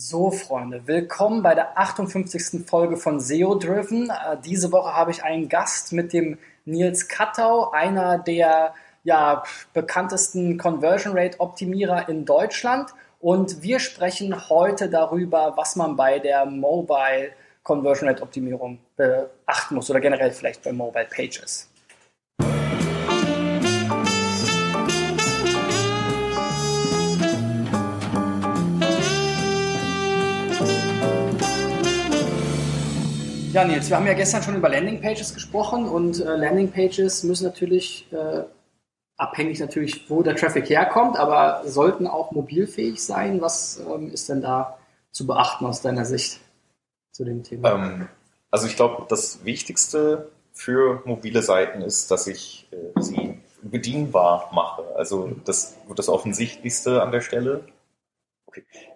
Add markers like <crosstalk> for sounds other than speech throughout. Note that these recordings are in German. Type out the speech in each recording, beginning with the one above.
So, Freunde, willkommen bei der 58. Folge von SEO Driven. Äh, diese Woche habe ich einen Gast mit dem Nils Kattau, einer der ja, bekanntesten Conversion Rate Optimierer in Deutschland. Und wir sprechen heute darüber, was man bei der Mobile Conversion Rate Optimierung beachten muss oder generell vielleicht bei Mobile Pages. Ja, Nils, wir haben ja gestern schon über Landingpages gesprochen und äh, Landingpages müssen natürlich, äh, abhängig natürlich, wo der Traffic herkommt, aber sollten auch mobilfähig sein. Was ähm, ist denn da zu beachten aus deiner Sicht zu dem Thema? Ähm, also ich glaube, das Wichtigste für mobile Seiten ist, dass ich äh, sie bedienbar mache. Also das, das Offensichtlichste an der Stelle.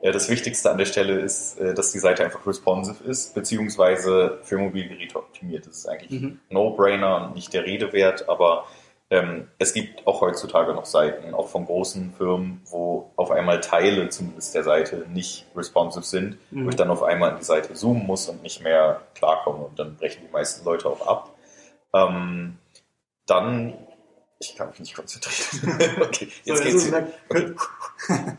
Das Wichtigste an der Stelle ist, äh, dass die Seite einfach responsive ist, beziehungsweise für Mobilgeräte optimiert. Das ist eigentlich mhm. No-Brainer und nicht der Rede wert, aber ähm, es gibt auch heutzutage noch Seiten, auch von großen Firmen, wo auf einmal Teile zumindest der Seite nicht responsive sind, mhm. wo ich dann auf einmal an die Seite zoomen muss und nicht mehr klarkomme und dann brechen die meisten Leute auch ab. Ähm, dann ich kann mich nicht konzentrieren. <laughs> okay, jetzt so, geht's. Okay.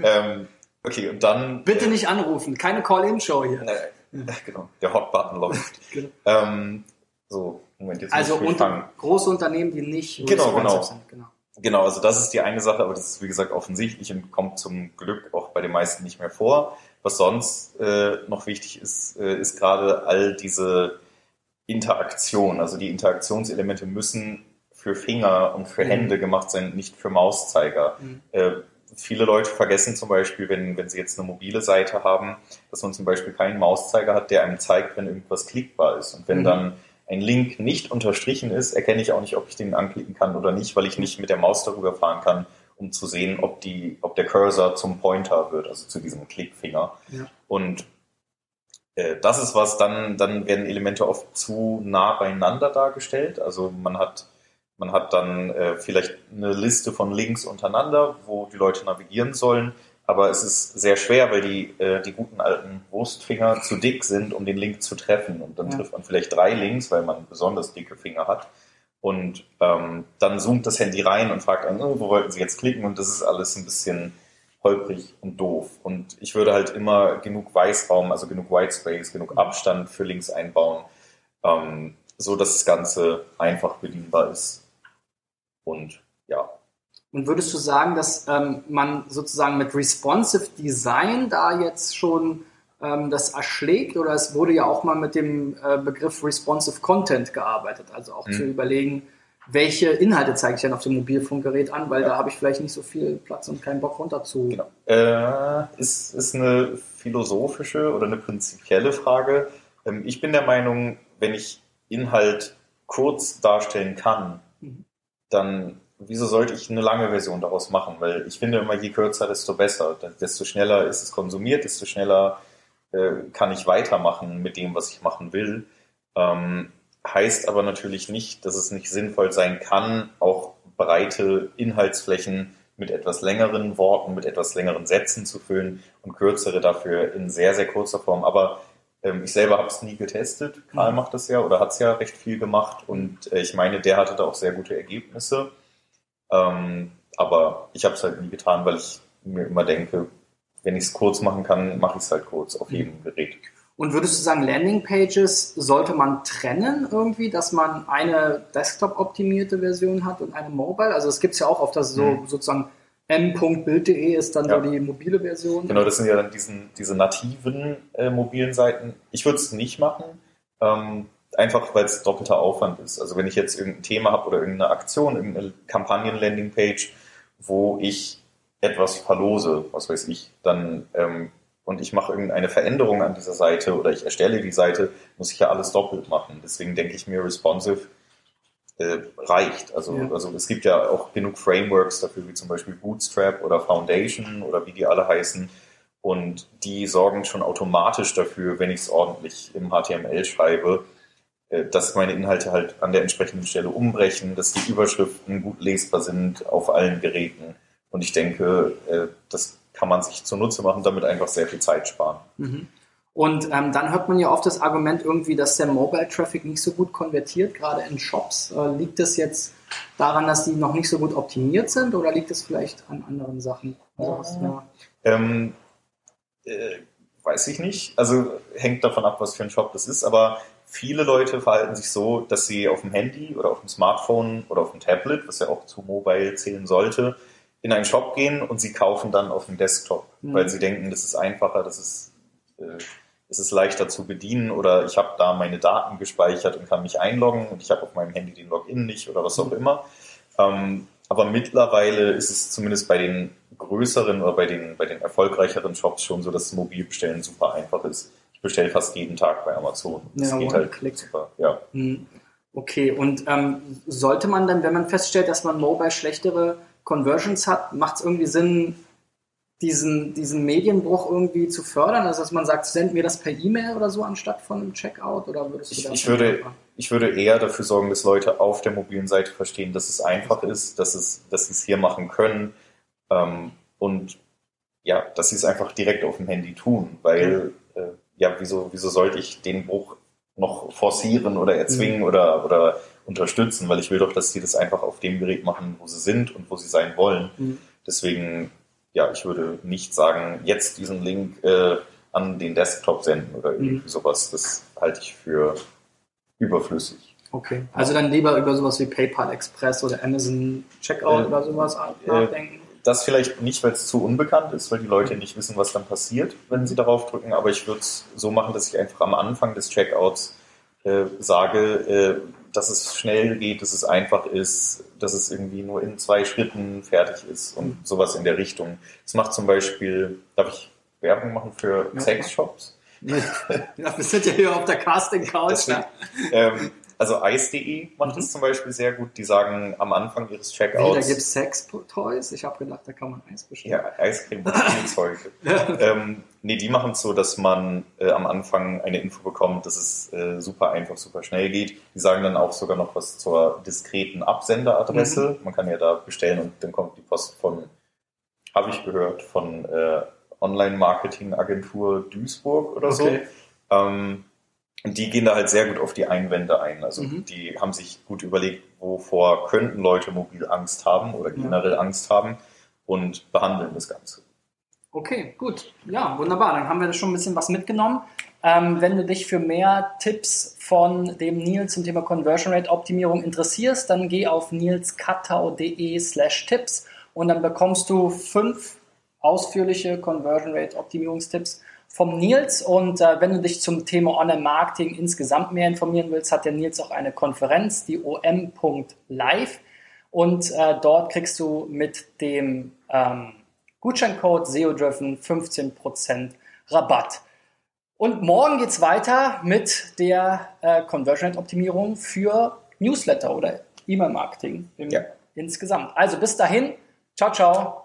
ähm, Okay, und dann. Bitte äh, nicht anrufen, keine Call-In-Show hier. Nee, genau, der Hot-Button läuft. <laughs> genau. ähm, so, Moment, jetzt also muss ich unter, große Unternehmen, die nicht genau, genau. sind. Genau. Genau, also das ist die eine Sache, aber das ist wie gesagt offensichtlich und kommt zum Glück auch bei den meisten nicht mehr vor. Was sonst äh, noch wichtig ist, äh, ist gerade all diese Interaktion. Also die Interaktionselemente müssen für Finger und für mhm. Hände gemacht sein, nicht für Mauszeiger. Mhm. Äh, viele Leute vergessen zum Beispiel, wenn, wenn sie jetzt eine mobile Seite haben, dass man zum Beispiel keinen Mauszeiger hat, der einem zeigt, wenn irgendwas klickbar ist. Und wenn mhm. dann ein Link nicht unterstrichen ist, erkenne ich auch nicht, ob ich den anklicken kann oder nicht, weil ich nicht mit der Maus darüber fahren kann, um zu sehen, ob, die, ob der Cursor zum Pointer wird, also zu diesem Klickfinger. Ja. Und äh, das ist was, dann, dann werden Elemente oft zu nah beieinander dargestellt. Also man hat man hat dann äh, vielleicht eine Liste von Links untereinander, wo die Leute navigieren sollen. Aber es ist sehr schwer, weil die, äh, die guten alten Wurstfinger zu dick sind, um den Link zu treffen. Und dann ja. trifft man vielleicht drei Links, weil man besonders dicke Finger hat. Und ähm, dann zoomt das Handy rein und fragt an, oh, wo wollten Sie jetzt klicken? Und das ist alles ein bisschen holprig und doof. Und ich würde halt immer genug Weißraum, also genug Whitespace, genug Abstand für Links einbauen, ähm, so dass das Ganze einfach bedienbar ist. Und ja. Und würdest du sagen, dass ähm, man sozusagen mit responsive Design da jetzt schon ähm, das erschlägt? Oder es wurde ja auch mal mit dem äh, Begriff responsive Content gearbeitet, also auch mhm. zu überlegen, welche Inhalte zeige ich denn auf dem Mobilfunkgerät an, weil ja. da habe ich vielleicht nicht so viel Platz und keinen Bock runter zu. Genau. Äh, ist, ist eine philosophische oder eine prinzipielle Frage. Ähm, ich bin der Meinung, wenn ich Inhalt kurz darstellen kann, dann wieso sollte ich eine lange Version daraus machen? Weil ich finde immer, je kürzer, desto besser. Desto schneller ist es konsumiert, desto schneller äh, kann ich weitermachen mit dem, was ich machen will. Ähm, heißt aber natürlich nicht, dass es nicht sinnvoll sein kann, auch breite Inhaltsflächen mit etwas längeren Worten, mit etwas längeren Sätzen zu füllen und kürzere dafür in sehr, sehr kurzer Form. Aber ähm, ich selber habe es nie getestet. Karl mhm. macht das ja oder hat es ja recht viel gemacht und äh, ich meine, der hatte da auch sehr gute Ergebnisse. Ähm, aber ich habe es halt nie getan, weil ich mir immer denke, wenn ich es kurz machen kann, mache ich es halt kurz auf mhm. jedem Gerät. Und würdest du sagen, Landingpages sollte man trennen irgendwie, dass man eine Desktop-optimierte Version hat und eine Mobile? Also es gibt es ja auch oft, dass so mhm. sozusagen m.bild.de ist dann ja. so die mobile Version. Genau, das sind ja dann diesen, diese nativen äh, mobilen Seiten. Ich würde es nicht machen, ähm, einfach weil es doppelter Aufwand ist. Also wenn ich jetzt irgendein Thema habe oder irgendeine Aktion, irgendeine Kampagnen-Landing-Page, wo ich etwas verlose, was weiß ich, dann ähm, und ich mache irgendeine Veränderung an dieser Seite oder ich erstelle die Seite, muss ich ja alles doppelt machen. Deswegen denke ich mir, responsive äh, reicht. Also, ja. also es gibt ja auch genug Frameworks dafür, wie zum Beispiel Bootstrap oder Foundation oder wie die alle heißen. Und die sorgen schon automatisch dafür, wenn ich es ordentlich im HTML schreibe, äh, dass meine Inhalte halt an der entsprechenden Stelle umbrechen, dass die Überschriften gut lesbar sind auf allen Geräten. Und ich denke, äh, das kann man sich zunutze machen, damit einfach sehr viel Zeit sparen. Mhm. Und ähm, dann hört man ja oft das Argument irgendwie, dass der Mobile Traffic nicht so gut konvertiert, gerade in Shops. Äh, liegt das jetzt daran, dass die noch nicht so gut optimiert sind oder liegt es vielleicht an anderen Sachen? Also, ja. ähm, äh, weiß ich nicht. Also hängt davon ab, was für ein Shop das ist, aber viele Leute verhalten sich so, dass sie auf dem Handy oder auf dem Smartphone oder auf dem Tablet, was ja auch zu Mobile zählen sollte, in einen Shop gehen und sie kaufen dann auf dem Desktop, mhm. weil sie denken, das ist einfacher, das ist äh, es ist leichter zu bedienen oder ich habe da meine Daten gespeichert und kann mich einloggen und ich habe auf meinem Handy den Login nicht oder was auch mhm. immer. Ähm, aber mittlerweile ist es zumindest bei den größeren oder bei den, bei den erfolgreicheren Shops schon so, dass Mobilbestellen super einfach ist. Ich bestelle fast jeden Tag bei Amazon. Das ja, geht halt Klick. super. Ja. Mhm. Okay, und ähm, sollte man dann, wenn man feststellt, dass man mobile schlechtere Conversions hat, macht es irgendwie Sinn, diesen, diesen Medienbruch irgendwie zu fördern? Also dass man sagt, send mir das per E-Mail oder so anstatt von einem Checkout? Oder würdest du ich, ich würde, ich würde eher dafür sorgen, dass Leute auf der mobilen Seite verstehen, dass es einfach ist, dass, es, dass sie es hier machen können ähm, und ja, dass sie es einfach direkt auf dem Handy tun, weil äh, ja, wieso, wieso sollte ich den Bruch noch forcieren oder erzwingen mhm. oder, oder unterstützen, weil ich will doch, dass sie das einfach auf dem Gerät machen, wo sie sind und wo sie sein wollen. Mhm. Deswegen ja, ich würde nicht sagen, jetzt diesen Link äh, an den Desktop senden oder irgendwie mhm. sowas. Das halte ich für überflüssig. Okay, also dann lieber über sowas wie PayPal Express oder Amazon Checkout äh, oder sowas äh, nachdenken? Das vielleicht nicht, weil es zu unbekannt ist, weil die Leute nicht wissen, was dann passiert, wenn sie darauf drücken. Aber ich würde es so machen, dass ich einfach am Anfang des Checkouts äh, sage, äh, dass es schnell geht, dass es einfach ist, dass es irgendwie nur in zwei Schritten fertig ist und mhm. sowas in der Richtung. Das macht zum Beispiel, darf ich Werbung machen für ja. Sexshops? Ja, wir sind ja hier auf der Casting-Couch. Ähm, also Ice.de macht es mhm. zum Beispiel sehr gut. Die sagen am Anfang ihres Checkouts. Hey, da gibt es Sex-Toys. Ich habe gedacht, da kann man Eis bestellen. Ja, Eiscreme und Spielzeuge. ähm, nee, die machen es so, dass man äh, am Anfang eine Info bekommt, dass es äh, super einfach, super schnell geht. Die sagen dann auch sogar noch was zur diskreten Absenderadresse. Mhm. Man kann ja da bestellen und dann kommt die Post von, habe ich gehört, von äh, Online-Marketing-Agentur Duisburg oder okay. so. Ähm, und die gehen da halt sehr gut auf die Einwände ein. Also mhm. die haben sich gut überlegt, wovor könnten Leute mobil Angst haben oder generell ja. Angst haben und behandeln das Ganze. Okay, gut. Ja, wunderbar. Dann haben wir da schon ein bisschen was mitgenommen. Ähm, wenn du dich für mehr Tipps von dem Nils zum Thema Conversion Rate Optimierung interessierst, dann geh auf nilskattau.de slash Tipps und dann bekommst du fünf ausführliche Conversion Rate Optimierungstipps vom Nils. Und äh, wenn du dich zum Thema Online-Marketing insgesamt mehr informieren willst, hat der Nils auch eine Konferenz, die om.live. Und äh, dort kriegst du mit dem ähm, Gutscheincode SEODriven 15% Rabatt. Und morgen geht's weiter mit der äh, Conversion-Optimierung für Newsletter oder E-Mail-Marketing ja. insgesamt. Also bis dahin, ciao, ciao.